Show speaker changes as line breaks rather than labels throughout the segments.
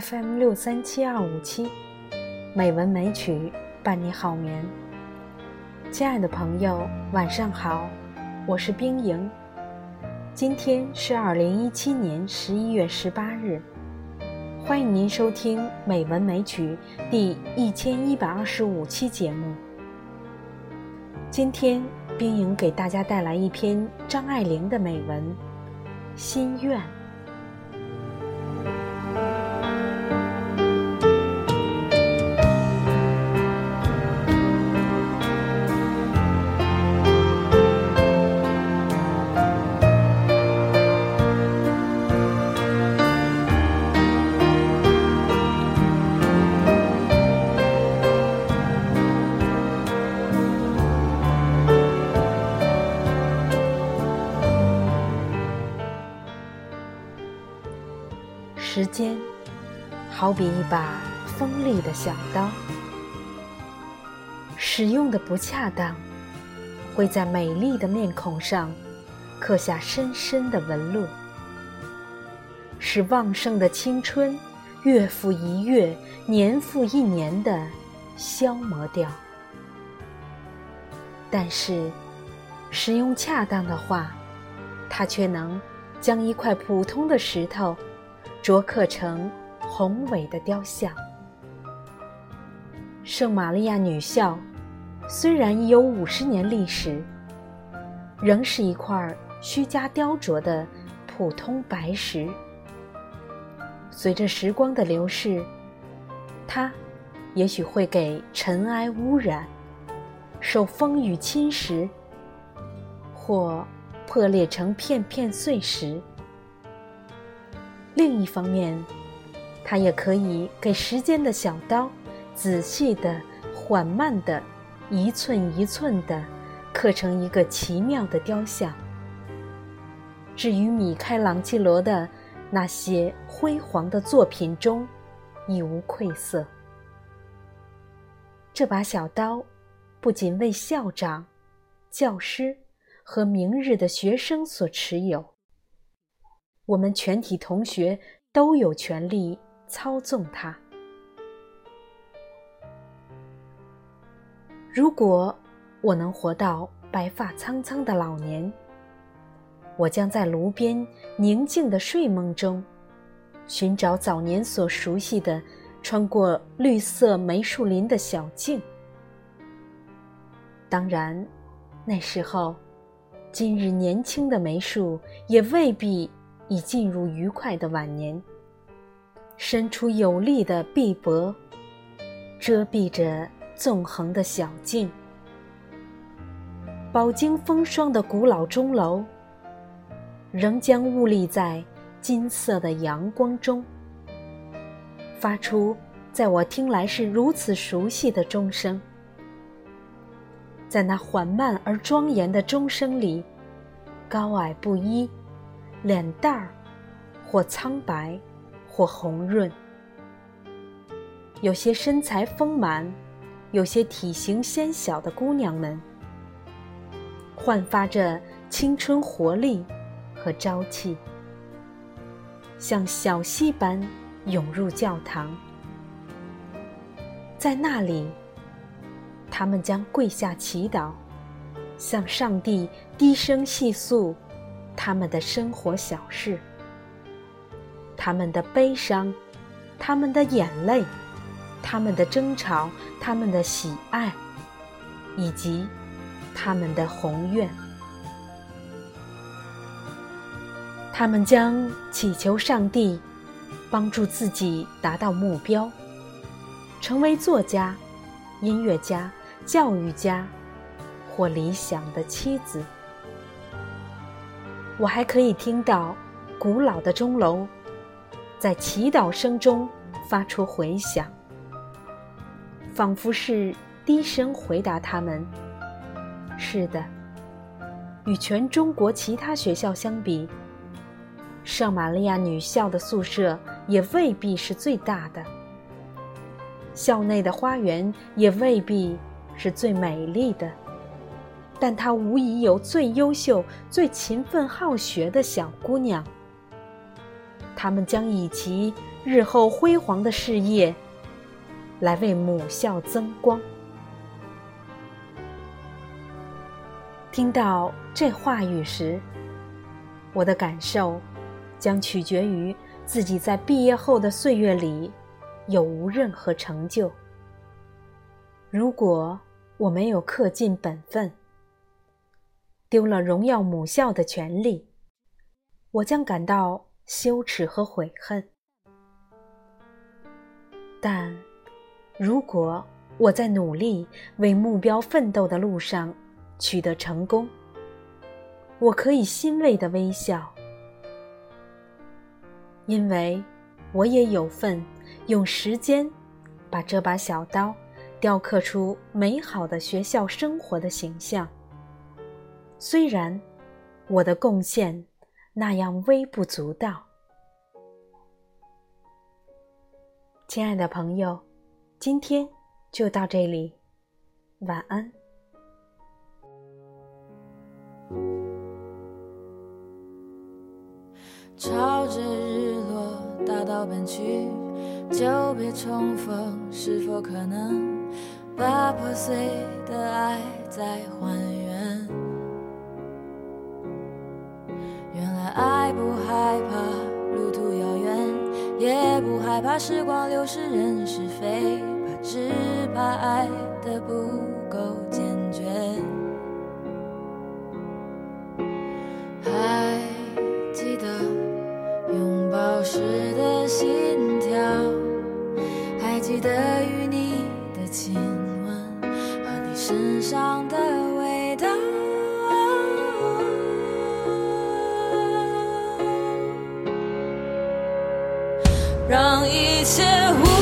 FM 六三七二五七，美文美曲伴你好眠。亲爱的朋友，晚上好，我是冰莹。今天是二零一七年十一月十八日，欢迎您收听《美文美曲》第一千一百二十五期节目。今天，冰莹给大家带来一篇张爱玲的美文《心愿》。时间，好比一把锋利的小刀，使用的不恰当，会在美丽的面孔上刻下深深的纹路，使旺盛的青春月复一月、年复一年的消磨掉。但是，使用恰当的话，它却能将一块普通的石头。琢刻成宏伟的雕像。圣玛利亚女校虽然已有五十年历史，仍是一块虚假雕琢的普通白石。随着时光的流逝，它也许会给尘埃污染，受风雨侵蚀，或破裂成片片碎石。另一方面，它也可以给时间的小刀，仔细的、缓慢的、一寸一寸的刻成一个奇妙的雕像。至于米开朗基罗的那些辉煌的作品中，亦无愧色。这把小刀，不仅为校长、教师和明日的学生所持有。我们全体同学都有权利操纵它。如果我能活到白发苍苍的老年，我将在炉边宁静的睡梦中，寻找早年所熟悉的、穿过绿色梅树林的小径。当然，那时候，今日年轻的梅树也未必。已进入愉快的晚年，伸出有力的臂膊，遮蔽着纵横的小径。饱经风霜的古老钟楼，仍将兀立在金色的阳光中，发出在我听来是如此熟悉的钟声。在那缓慢而庄严的钟声里，高矮不一。脸蛋儿，或苍白，或红润；有些身材丰满，有些体型纤小的姑娘们，焕发着青春活力和朝气，像小溪般涌入教堂。在那里，他们将跪下祈祷，向上帝低声细诉。他们的生活小事，他们的悲伤，他们的眼泪，他们的争吵，他们的喜爱，以及他们的宏愿。他们将祈求上帝帮助自己达到目标，成为作家、音乐家、教育家或理想的妻子。我还可以听到古老的钟楼在祈祷声中发出回响，仿佛是低声回答他们：“是的。”与全中国其他学校相比，圣玛利亚女校的宿舍也未必是最大的，校内的花园也未必是最美丽的。但她无疑有最优秀、最勤奋好学的小姑娘。他们将以其日后辉煌的事业，来为母校增光。听到这话语时，我的感受将取决于自己在毕业后的岁月里有无任何成就。如果我没有恪尽本分，丢了荣耀母校的权利，我将感到羞耻和悔恨。但，如果我在努力为目标奋斗的路上取得成功，我可以欣慰的微笑，因为我也有份用时间把这把小刀。雕刻出美好的学校生活的形象。虽然我的贡献那样微不足道，亲爱的朋友，今天就到这里，晚安。
朝着日落大道奔去，久别重逢，是否可能？把破碎的爱再还原。原害怕路途遥远，也不害怕时光流逝人是非，怕只怕爱的不够坚决。还记得拥抱时的心跳，还记得让一切无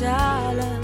下了，